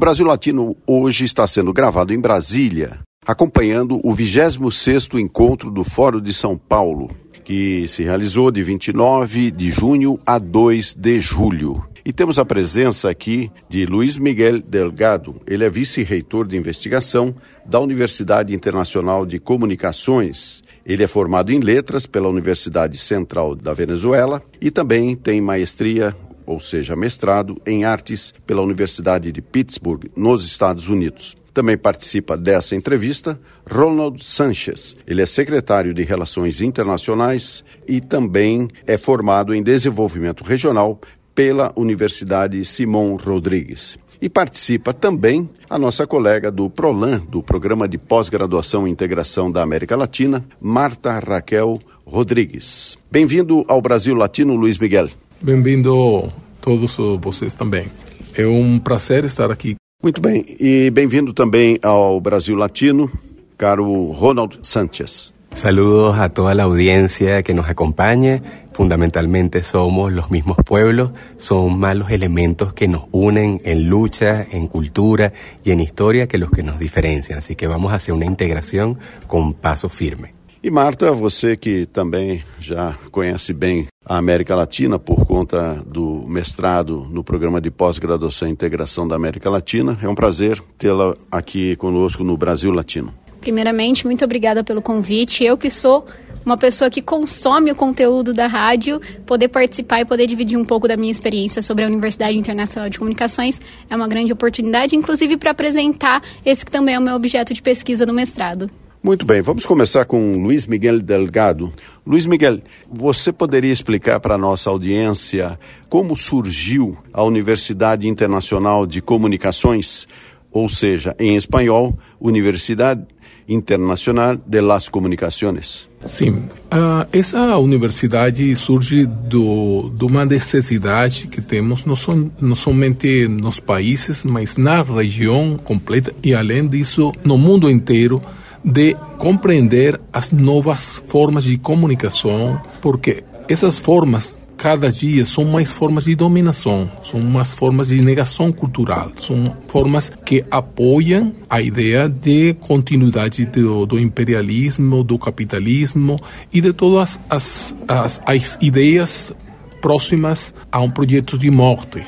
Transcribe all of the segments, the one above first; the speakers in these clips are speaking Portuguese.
O Brasil Latino hoje está sendo gravado em Brasília, acompanhando o 26º encontro do Fórum de São Paulo, que se realizou de 29 de junho a 2 de julho. E temos a presença aqui de Luiz Miguel Delgado. Ele é vice-reitor de investigação da Universidade Internacional de Comunicações. Ele é formado em letras pela Universidade Central da Venezuela e também tem maestria, ou seja, mestrado em artes pela Universidade de Pittsburgh, nos Estados Unidos. Também participa dessa entrevista Ronald Sanchez. Ele é secretário de Relações Internacionais e também é formado em desenvolvimento regional pela Universidade Simão Rodrigues. E participa também a nossa colega do PROLAN, do Programa de Pós-Graduação e Integração da América Latina, Marta Raquel Rodrigues. Bem-vindo ao Brasil Latino, Luiz Miguel. Bem-vindo todos vocês também. É um prazer estar aqui. Muito bem, e bem-vindo também ao Brasil Latino, caro Ronald Sanchez. Saludos a toda la audiencia que nos acompaña. Fundamentalmente somos los mismos pueblos, son más los elementos que nos unen en lucha, en cultura y en historia que los que nos diferencian. Así que vamos hacia una integración con paso firme. E Marta, você que também já conhece bem a América Latina por conta do mestrado no programa de pós-graduação e integração da América Latina, é um prazer tê-la aqui conosco no Brasil Latino. Primeiramente, muito obrigada pelo convite. Eu que sou uma pessoa que consome o conteúdo da rádio, poder participar e poder dividir um pouco da minha experiência sobre a Universidade Internacional de Comunicações é uma grande oportunidade, inclusive para apresentar esse que também é o meu objeto de pesquisa no mestrado. Muito bem, vamos começar com Luiz Miguel Delgado. Luiz Miguel, você poderia explicar para a nossa audiência como surgiu a Universidade Internacional de Comunicações, ou seja, em espanhol, Universidade Internacional de las Comunicações? Sim, uh, essa universidade surge do, de uma necessidade que temos não, som, não somente nos países, mas na região completa e além disso no mundo inteiro de compreender as novas formas de comunicação, porque essas formas cada dia são mais formas de dominação, são mais formas de negação cultural, são formas que apoiam a ideia de continuidade do, do imperialismo, do capitalismo e de todas as, as, as ideias próximas a um projeto de morte.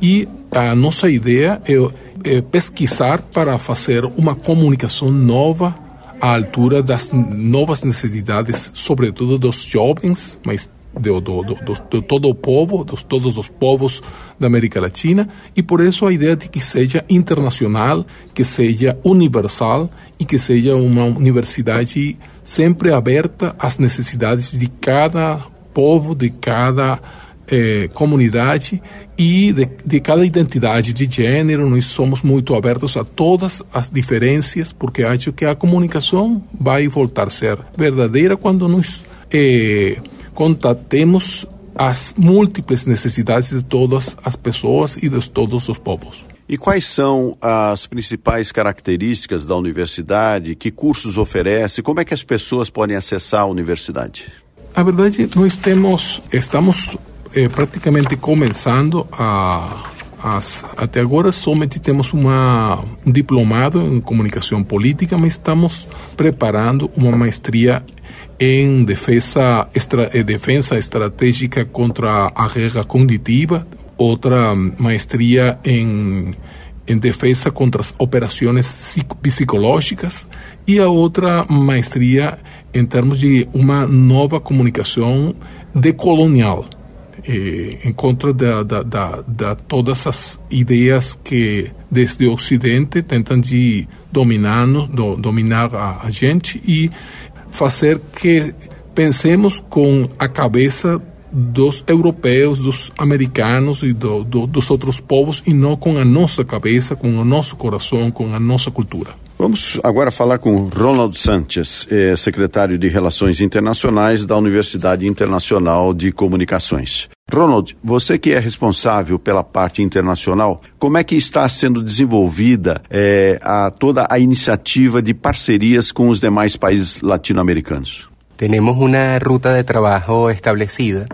E a nossa ideia é, é pesquisar para fazer uma comunicação nova à altura das novas necessidades, sobretudo dos jovens, mas de, de, todo o povo, de todos os povos da América Latina, e por isso a ideia de que seja internacional, que seja universal e que seja uma universidade sempre aberta às necessidades de cada povo, de cada eh, comunidade e de, de, cada identidade de gênero. Nós somos muito abertos a todas as diferenças, porque acho que a comunicação vai voltar a ser verdadeira quando nós eh, contatemos as múltiplas necessidades de todas as pessoas e de todos os povos. E quais são as principais características da universidade? Que cursos oferece? Como é que as pessoas podem acessar a universidade? A verdade, nós temos, estamos eh, praticamente começando a, até agora somente temos uma, um diplomado em comunicação política, mas estamos preparando uma maestria em defesa, eh, defesa estratégica contra a guerra cognitiva, outra maestria em, em defesa contra as operações psicológicas e a outra maestria em termos de uma nova comunicação decolonial eh, em contra de, de, de, de, todas as ideias que desde o Ocidente tentam de dominar, do, dominar a, a, gente e fazer que pensemos com a cabeça dos europeus, dos americanos e do, do, dos outros povos e não com a nossa cabeça, com o nosso coração, com a nossa cultura. Vamos agora falar com Ronald Sanchez, é, secretário de Relações Internacionais da Universidade Internacional de Comunicações. Ronald, você que é responsável pela parte internacional, como é que está sendo desenvolvida é, a, toda a iniciativa de parcerias com os demais países latino-americanos? Temos uma ruta de trabalho estabelecida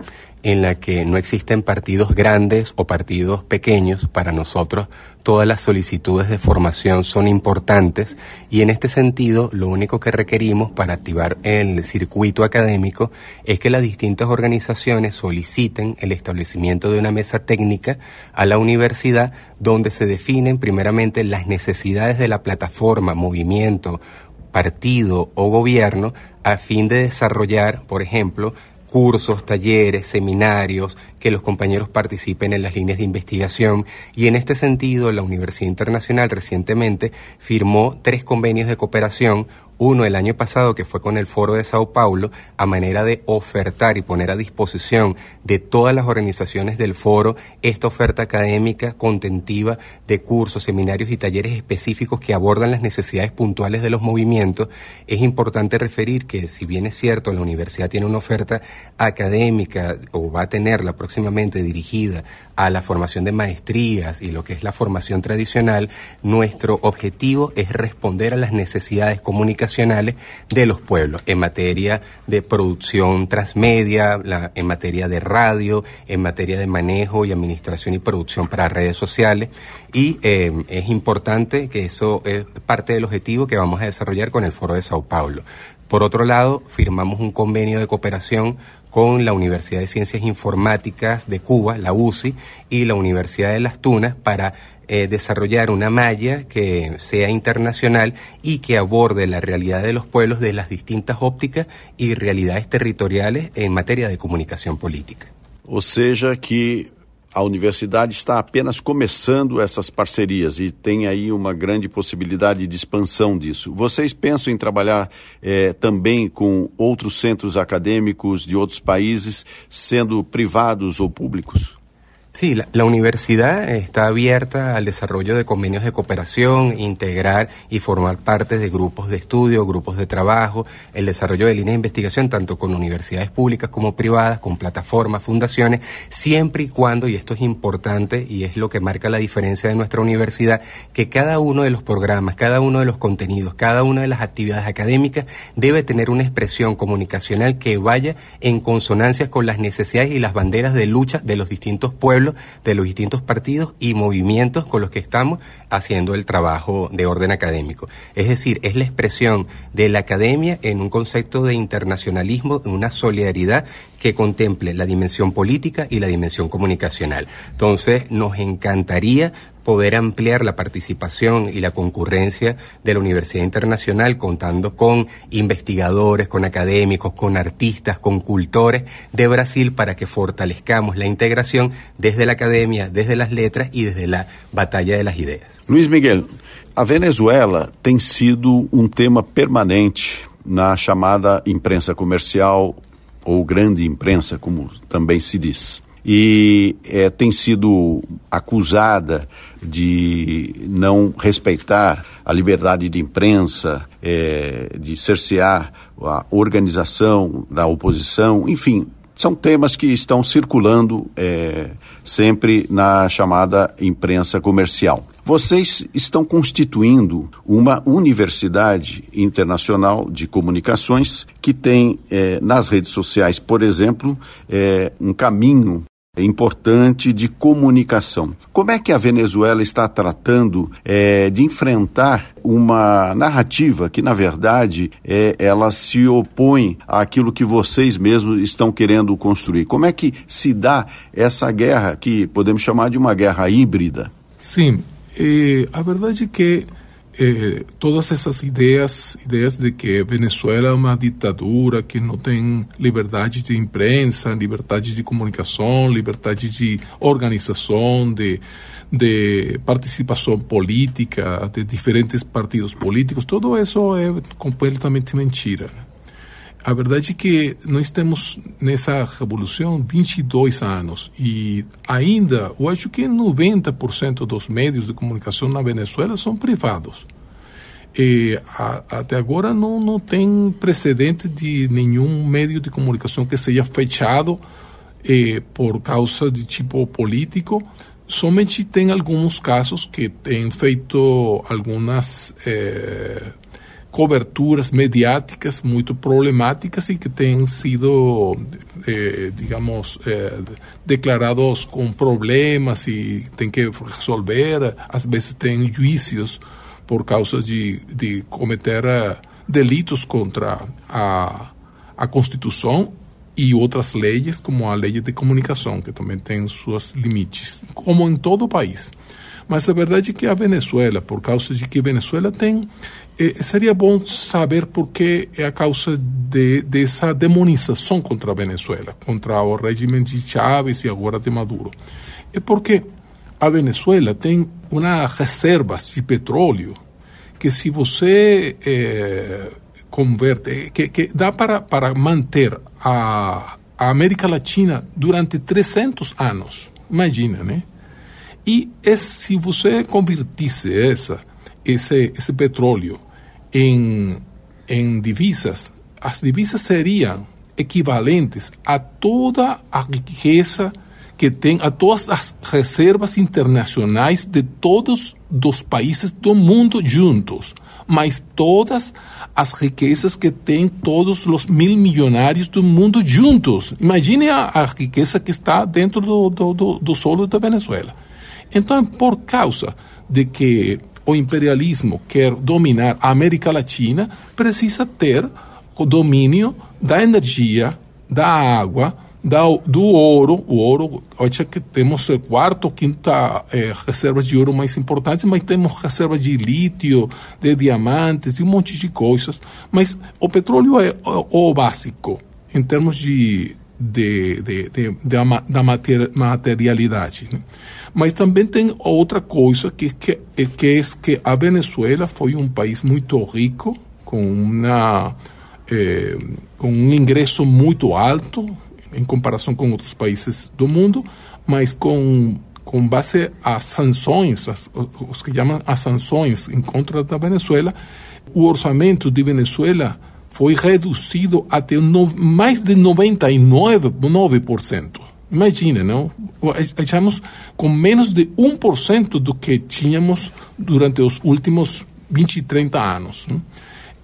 en la que no existen partidos grandes o partidos pequeños. Para nosotros todas las solicitudes de formación son importantes y en este sentido lo único que requerimos para activar el circuito académico es que las distintas organizaciones soliciten el establecimiento de una mesa técnica a la universidad donde se definen primeramente las necesidades de la plataforma, movimiento, partido o gobierno a fin de desarrollar, por ejemplo, cursos, talleres, seminarios, que los compañeros participen en las líneas de investigación y en este sentido la Universidad Internacional recientemente firmó tres convenios de cooperación, uno el año pasado que fue con el Foro de Sao Paulo, a manera de ofertar y poner a disposición de todas las organizaciones del foro esta oferta académica contentiva de cursos, seminarios y talleres específicos que abordan las necesidades puntuales de los movimientos. Es importante referir que si bien es cierto la universidad tiene una oferta académica o va a tenerla próximamente dirigida a la formación de maestrías y lo que es la formación tradicional, nuestro objetivo es responder a las necesidades comunicacionales de los pueblos en materia de producción transmedia, en materia de radio, en materia de manejo y administración y producción para redes sociales. Y eh, es importante que eso es parte del objetivo que vamos a desarrollar con el Foro de Sao Paulo. Por otro lado, firmamos un convenio de cooperación con la Universidad de Ciencias Informáticas de Cuba, la UCI, y la Universidad de Las Tunas para eh, desarrollar una malla que sea internacional y que aborde la realidad de los pueblos de las distintas ópticas y realidades territoriales en materia de comunicación política. O sea que a universidade está apenas começando essas parcerias e tem aí uma grande possibilidade de expansão disso. Vocês pensam em trabalhar eh, também com outros centros acadêmicos de outros países, sendo privados ou públicos? Sí, la, universidad está abierta al desarrollo de convenios de cooperación, integrar y formar parte de grupos de estudio, grupos de trabajo, el desarrollo de líneas de investigación tanto con universidades públicas como privadas, con plataformas, fundaciones, siempre y cuando, y esto es importante y es lo que marca la diferencia de nuestra universidad, que cada uno de los programas, cada uno de los contenidos, cada una de las actividades académicas debe tener una expresión comunicacional que vaya en consonancia con las necesidades y las banderas de lucha de los distintos pueblos de los distintos partidos y movimientos con los que estamos haciendo el trabajo de orden académico. Es decir, es la expresión de la academia en un concepto de internacionalismo, en una solidaridad que contemple la dimensión política y la dimensión comunicacional. Entonces, nos encantaría poder ampliar la participación y la concurrencia de la Universidad Internacional contando con investigadores, con académicos, con artistas, con cultores de Brasil para que fortalezcamos la integración desde la academia, desde las letras y desde la batalla de las ideas. Luis Miguel, a Venezuela tem sido um tema permanente na chamada imprensa comercial ou grande imprensa, como também se diz. E é, tem sido acusada de não respeitar a liberdade de imprensa, é, de cercear a organização da oposição, enfim, são temas que estão circulando é, sempre na chamada imprensa comercial. Vocês estão constituindo uma universidade internacional de comunicações que tem é, nas redes sociais, por exemplo, é, um caminho importante de comunicação. Como é que a Venezuela está tratando é, de enfrentar uma narrativa que, na verdade, é, ela se opõe àquilo que vocês mesmos estão querendo construir? Como é que se dá essa guerra que podemos chamar de uma guerra híbrida? Sim, eh, a verdade é que eh, todas essas ideias, ideias de que Venezuela é uma ditadura, que não tem liberdade de imprensa, liberdade de comunicação, liberdade de organização, de, de participação política, de diferentes partidos políticos, tudo isso é completamente mentira. A verdade é que nós temos nessa revolução 22 anos e ainda, eu acho que 90% dos meios de comunicação na Venezuela são privados. E, a, até agora não, não tem precedente de nenhum meio de comunicação que seja fechado eh, por causa de tipo político. Somente tem alguns casos que têm feito algumas eh, coberturas mediáticas muito problemáticas e que têm sido, eh, digamos, eh, declarados com problemas e tem que resolver. Às vezes tem juízos por causa de, de cometer uh, delitos contra a, a Constituição e outras leis, como a lei de comunicação, que também tem seus limites, como em todo o país. Mas a verdade é que a Venezuela, por causa de que Venezuela tem, eh, seria bom saber por que é a causa de, dessa demonização contra a Venezuela, contra o regime de Chávez e agora de Maduro. É porque a Venezuela tem uma reserva de petróleo que se você é, converte, que, que dá para, para manter a, a América Latina durante 300 anos. Imagina, né? E esse, se você convertisse essa, esse, esse petróleo em, em divisas, as divisas seriam equivalentes a toda a riqueza que tem a todas as reservas internacionais de todos os países do mundo juntos, mas todas as riquezas que tem todos os mil milionários do mundo juntos. Imagine a, a riqueza que está dentro do, do, do, do solo da Venezuela. Então, por causa de que o imperialismo quer dominar a América Latina, precisa ter o domínio da energia, da água, da, do ouro, o ouro, hoje que temos a quarta ou quinta eh, reservas de ouro mais importantes, mas temos reservas de lítio, de diamantes e um monte de coisas. Mas o petróleo é o, o básico em termos de, de, de, de, de da materialidade. Né? Mas também tem outra coisa que, que, que é que a Venezuela foi um país muito rico, com, uma, eh, com um ingresso muito alto, em comparação com outros países do mundo, mas com, com base às sanções, as, os que chamam as sanções em contra da Venezuela, o orçamento de Venezuela foi reduzido até no, mais de 99%. Imagina, não? Estamos com menos de 1% do que tínhamos durante os últimos 20, 30 anos.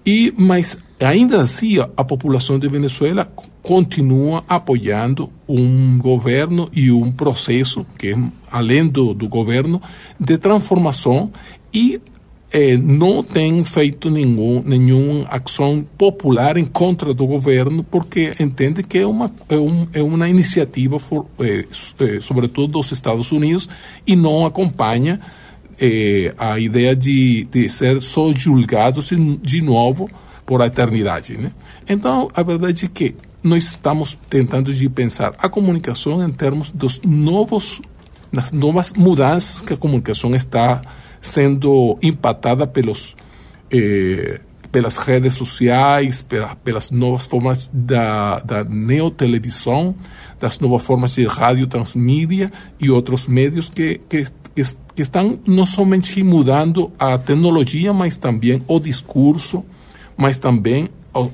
E, mas ainda assim, a população de Venezuela continua apoiando um governo e um processo que, além do, do governo, de transformação e eh, não tem feito nenhum, nenhuma ação popular em contra do governo, porque entende que é uma, é, um, é uma iniciativa, for, eh, sobretudo dos Estados Unidos, e não acompanha eh, a ideia de, de ser só julgados de novo por a eternidade. Né? Então, a verdade é que nós estamos tentando de pensar a comunicação em termos dos novos, das novas mudanças que a comunicação está sendo impactada pelos eh, pelas redes sociais, pelas novas formas da, da neotelevisão, das novas formas de rádio transmídia e outros meios que, que, que, estão não somente mudando a tecnologia, mas também o discurso, mas também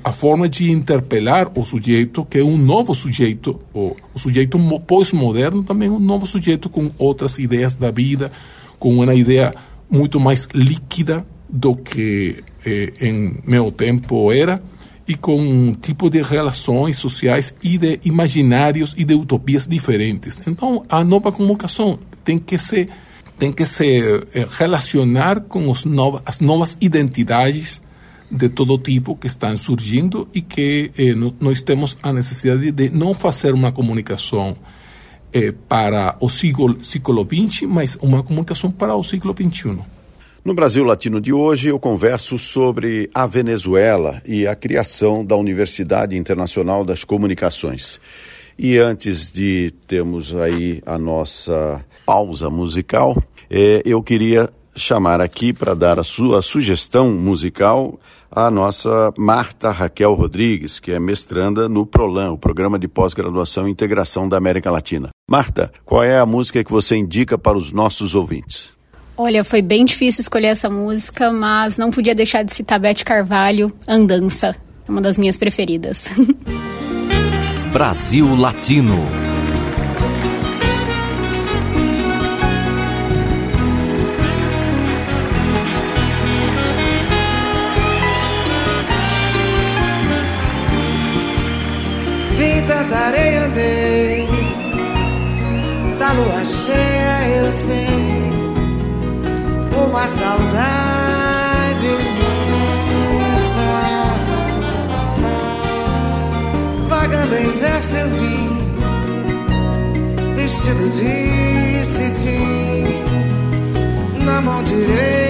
a forma de interpelar o sujeito, que é um novo sujeito, o sujeito pós-moderno também é um novo sujeito com outras ideias da vida, com uma ideia muito mais líquida do que eh, em meu tempo era, e com um tipo de relações sociais e de imaginários e de utopias diferentes. Então, a nova comunicação tem que se tem que se eh, relacionar com os novas, as novas identidades de todo tipo que estão surgindo e que eh, nós temos a necessidade de não fazer uma comunicação eh, para o século, século XX, mas uma comunicação para o século XXI. No Brasil Latino de hoje, eu converso sobre a Venezuela e a criação da Universidade Internacional das Comunicações. E antes de termos aí a nossa pausa musical, eh, eu queria chamar aqui para dar a sua sugestão musical a nossa Marta Raquel Rodrigues, que é mestranda no PROLAN, o Programa de Pós-Graduação e Integração da América Latina. Marta, qual é a música que você indica para os nossos ouvintes? Olha, foi bem difícil escolher essa música, mas não podia deixar de citar Beth Carvalho, Andança. É uma das minhas preferidas. Brasil Latino. Lua cheia eu sei uma saudade imensa. Vagando em verso eu vim, vestido de cetim, na mão direita.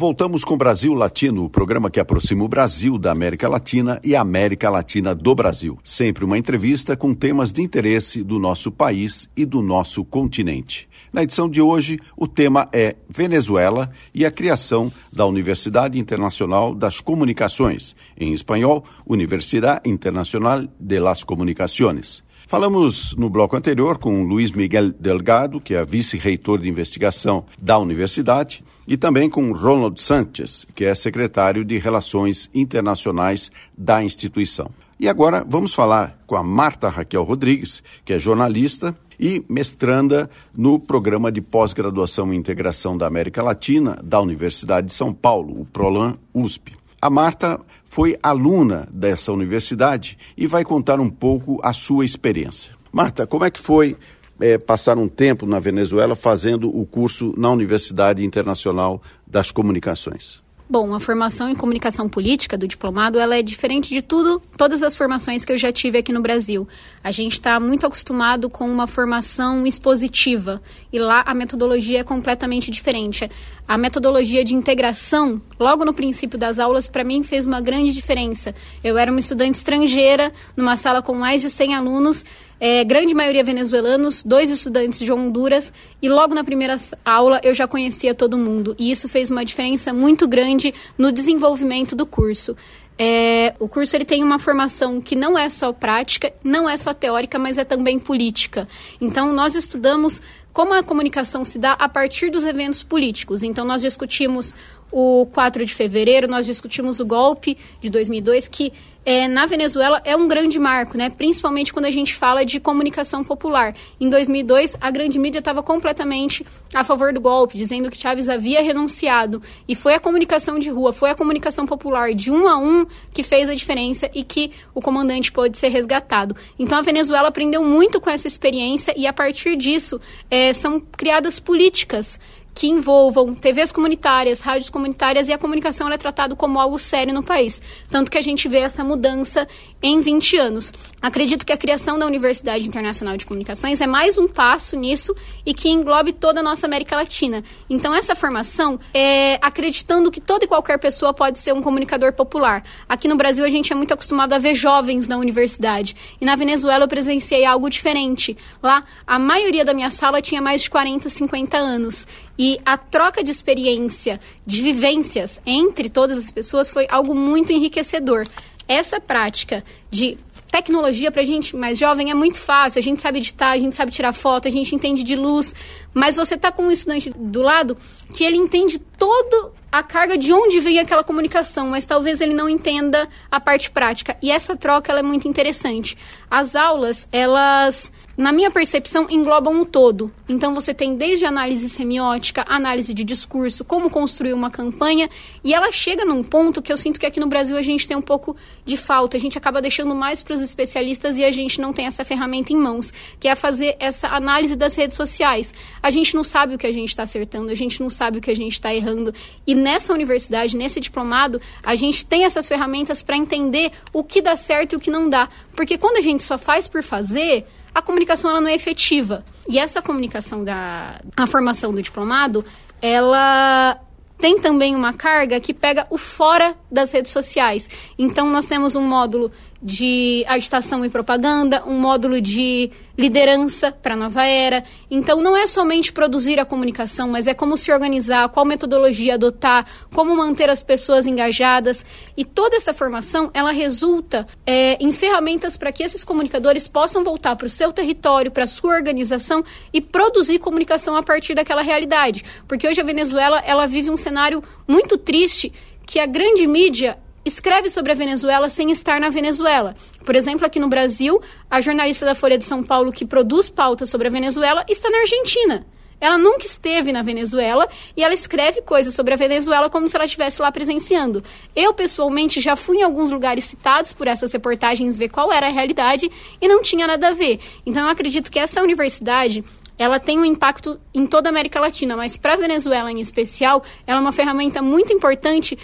Voltamos com Brasil Latino, o programa que aproxima o Brasil da América Latina e a América Latina do Brasil. Sempre uma entrevista com temas de interesse do nosso país e do nosso continente. Na edição de hoje, o tema é Venezuela e a criação da Universidade Internacional das Comunicações, em espanhol, Universidade Internacional de las Comunicaciones. Falamos no bloco anterior com Luiz Miguel Delgado, que é vice-reitor de investigação da universidade, e também com Ronald Sanchez, que é secretário de Relações Internacionais da instituição. E agora vamos falar com a Marta Raquel Rodrigues, que é jornalista e mestranda no programa de pós-graduação em integração da América Latina da Universidade de São Paulo, o Prolan USP. A Marta foi aluna dessa universidade e vai contar um pouco a sua experiência. Marta, como é que foi é, passar um tempo na Venezuela fazendo o curso na Universidade Internacional das Comunicações? Bom, a formação em comunicação política do diplomado, ela é diferente de tudo, todas as formações que eu já tive aqui no Brasil. A gente está muito acostumado com uma formação expositiva e lá a metodologia é completamente diferente. A metodologia de integração, logo no princípio das aulas, para mim fez uma grande diferença. Eu era uma estudante estrangeira numa sala com mais de 100 alunos é, grande maioria venezuelanos, dois estudantes de Honduras, e logo na primeira aula eu já conhecia todo mundo. E isso fez uma diferença muito grande no desenvolvimento do curso. É, o curso ele tem uma formação que não é só prática, não é só teórica, mas é também política. Então, nós estudamos como a comunicação se dá a partir dos eventos políticos. Então, nós discutimos o 4 de fevereiro, nós discutimos o golpe de 2002, que é, na Venezuela é um grande marco, né? principalmente quando a gente fala de comunicação popular. Em 2002, a grande mídia estava completamente a favor do golpe, dizendo que Chávez havia renunciado. E foi a comunicação de rua, foi a comunicação popular de um a um que fez a diferença e que o comandante pôde ser resgatado. Então a Venezuela aprendeu muito com essa experiência e a partir disso é, são criadas políticas que envolvam TVs comunitárias, rádios comunitárias e a comunicação é tratada como algo sério no país. Tanto que a gente vê essa mudança em 20 anos. Acredito que a criação da Universidade Internacional de Comunicações é mais um passo nisso e que englobe toda a nossa América Latina. Então, essa formação é acreditando que toda e qualquer pessoa pode ser um comunicador popular. Aqui no Brasil, a gente é muito acostumado a ver jovens na universidade. E na Venezuela, eu presenciei algo diferente. Lá, a maioria da minha sala tinha mais de 40, 50 anos. E a troca de experiência, de vivências entre todas as pessoas foi algo muito enriquecedor. Essa prática de tecnologia para gente mais jovem é muito fácil. A gente sabe editar, a gente sabe tirar foto, a gente entende de luz. Mas você está com um estudante do lado que ele entende todo a carga de onde veio aquela comunicação, mas talvez ele não entenda a parte prática. E essa troca é muito interessante. As aulas, elas na minha percepção, englobam o todo. Então, você tem desde análise semiótica, análise de discurso, como construir uma campanha, e ela chega num ponto que eu sinto que aqui no Brasil a gente tem um pouco de falta. A gente acaba deixando mais para os especialistas e a gente não tem essa ferramenta em mãos, que é fazer essa análise das redes sociais. A gente não sabe o que a gente está acertando, a gente não sabe o que a gente está errando. E nessa universidade, nesse diplomado, a gente tem essas ferramentas para entender o que dá certo e o que não dá. Porque quando a gente só faz por fazer, a comunicação ela não é efetiva. E essa comunicação da a formação do diplomado, ela tem também uma carga que pega o fora das redes sociais. Então, nós temos um módulo de agitação e propaganda, um módulo de liderança para a nova era. Então, não é somente produzir a comunicação, mas é como se organizar, qual metodologia adotar, como manter as pessoas engajadas. E toda essa formação, ela resulta é, em ferramentas para que esses comunicadores possam voltar para o seu território, para a sua organização e produzir comunicação a partir daquela realidade. Porque hoje a Venezuela, ela vive um cenário muito triste que a grande mídia escreve sobre a Venezuela sem estar na Venezuela. Por exemplo, aqui no Brasil, a jornalista da Folha de São Paulo que produz pautas sobre a Venezuela está na Argentina. Ela nunca esteve na Venezuela e ela escreve coisas sobre a Venezuela como se ela estivesse lá presenciando. Eu, pessoalmente, já fui em alguns lugares citados por essas reportagens ver qual era a realidade e não tinha nada a ver. Então, eu acredito que essa universidade ela tem um impacto em toda a América Latina, mas para a Venezuela em especial, ela é uma ferramenta muito importante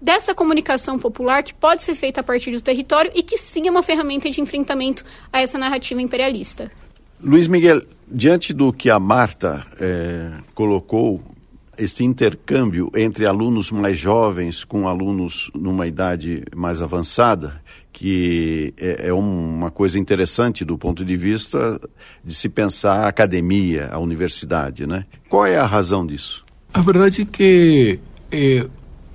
dessa comunicação popular que pode ser feita a partir do território e que sim é uma ferramenta de enfrentamento a essa narrativa imperialista. Luiz Miguel, diante do que a Marta eh, colocou, este intercâmbio entre alunos mais jovens com alunos numa idade mais avançada, que é, é, uma coisa interessante do ponto de vista de se pensar a academia, a universidade, né? Qual é a razão disso? A verdade é que é,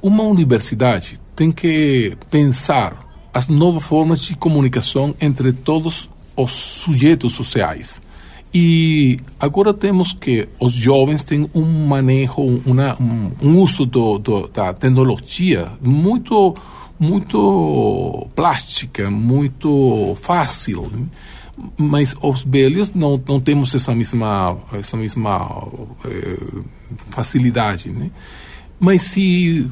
uma universidade tem que pensar as novas formas de comunicação entre todos os sujeitos sociais. E agora temos que os jovens têm um manejo, uma, um, uso do, do, da tecnologia muito, muito plástica, muito fácil. Mas os velhos não, não temos essa mesma, essa mesma eh, facilidade. Né? Mas se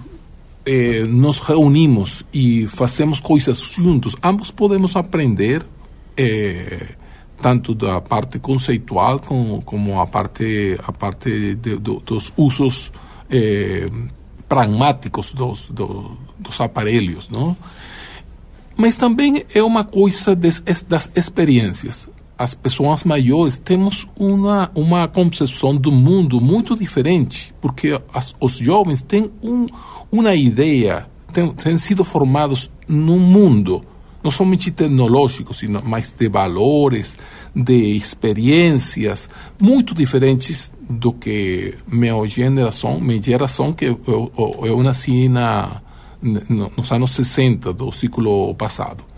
eh, nos reunimos e fazemos coisas juntos, ambos podemos aprender eh, tanto da parte conceitual como, como a parte a parte de, de, dos usos eh, pragmáticos dos, do, dos aparelhos, não? Mas também é uma coisa des, das experiências. As pessoas maiores temos uma, uma concepção do mundo muito diferente, porque as, os jovens têm um, uma ideia, têm, têm sido formados num mundo não somente tecnológicos, sino mais de valores, de experiências muito diferentes do que minha geração, minha geração que eu, eu, eu nasci na, nos anos 60 do século passado.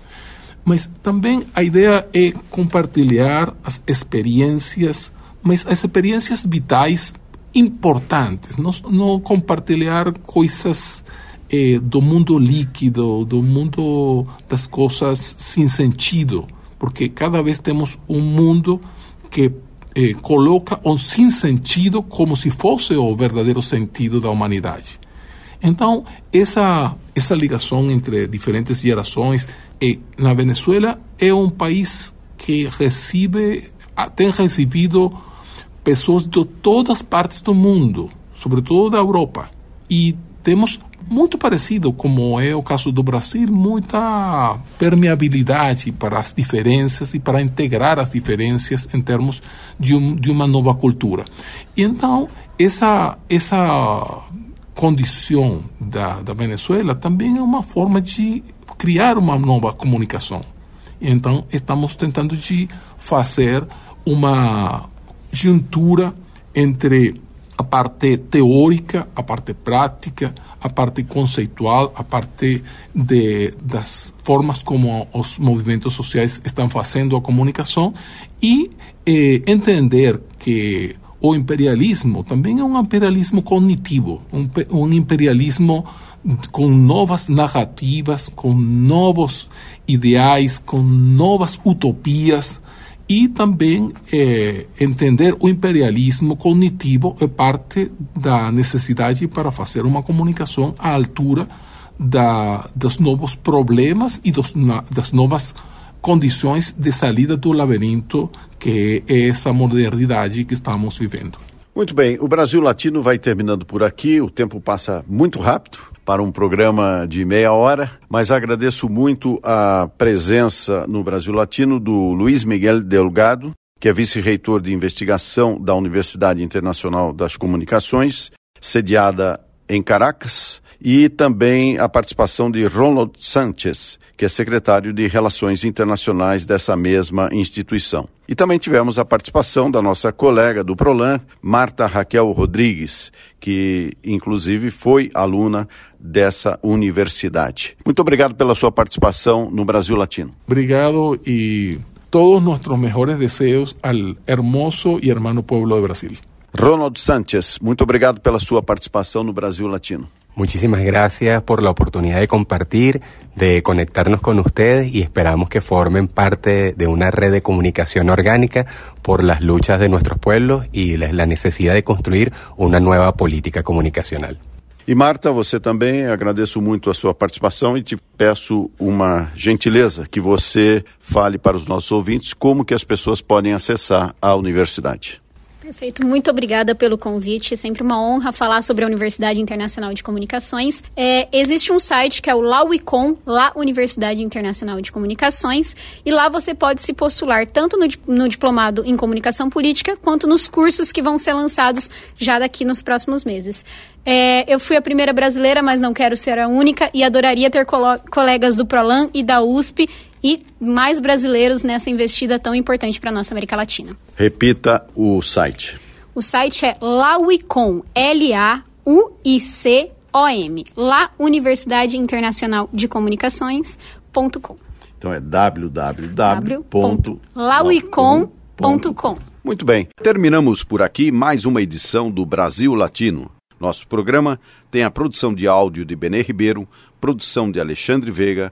Mas também a ideia é compartilhar as experiências, mas as experiências vitais importantes, não, não compartilhar coisas eh, do mundo líquido, do mundo das coisas sem sentido, porque cada vez temos um mundo que eh, coloca o sem sentido como se fosse o verdadeiro sentido da humanidade. Então, essa, essa ligação entre diferentes gerações, eh, na Venezuela é um país que recebe, tem recebido pessoas de todas as partes do mundo, sobretudo da Europa, e temos muito parecido, como é o caso do Brasil, muita permeabilidade para as diferenças e para integrar as diferenças em termos de, um, de uma nova cultura. E então, essa, essa condição da, da Venezuela também é uma forma de criar uma nova comunicação. Então, estamos tentando de fazer uma juntura entre a parte teórica, a parte prática, a parte conceitual, a parte de, das formas como os movimentos sociais estão fazendo a comunicação e eh, entender que o imperialismo também é um imperialismo cognitivo, um, um imperialismo com novas narrativas, com novos ideais, com novas utopias e também é, entender o imperialismo cognitivo é parte da necessidade para fazer uma comunicação à altura da, dos novos problemas e dos, na, das novas condições de saída do labirinto que é essa modernidade que estamos vivendo. Muito bem, o Brasil Latino vai terminando por aqui, o tempo passa muito rápido para um programa de meia hora, mas agradeço muito a presença no Brasil Latino do Luiz Miguel Delgado, que é vice-reitor de investigação da Universidade Internacional das Comunicações, sediada em Caracas, e também a participação de Ronald Sanchez, que é secretário de Relações Internacionais dessa mesma instituição. E também tivemos a participação da nossa colega do Prolan, Marta Raquel Rodrigues, que inclusive foi aluna dessa universidade. Muito obrigado pela sua participação no Brasil Latino. Obrigado e todos nossos melhores desejos ao hermoso e hermano pueblo de Brasil. Ronald Sanchez, muito obrigado pela sua participação no Brasil Latino. Muchísimas gracias por la oportunidad de compartir, de conectarnos con ustedes y esperamos que formen parte de una red de comunicación orgánica por las luchas de nuestros pueblos y la necesidad de construir una nueva política comunicacional. E Marta, você também agradeço muito a sua participação e te peço uma gentileza que você fale para os nossos ouvintes como que as pessoas podem acessar a universidade. Perfeito, muito obrigada pelo convite. É sempre uma honra falar sobre a Universidade Internacional de Comunicações. É, existe um site que é o LAUICOM, lá Universidade Internacional de Comunicações, e lá você pode se postular tanto no, no diplomado em comunicação política quanto nos cursos que vão ser lançados já daqui nos próximos meses. É, eu fui a primeira brasileira, mas não quero ser a única e adoraria ter colegas do Prolan e da USP e mais brasileiros nessa investida tão importante para a nossa América Latina. Repita o site. O site é lauicom, L-A-U-I-C-O-M, lá Universidade Internacional de Comunicações.com. Então é www.lauicom.com. Muito bem, terminamos por aqui mais uma edição do Brasil Latino. Nosso programa tem a produção de áudio de Benê Ribeiro, produção de Alexandre Veiga,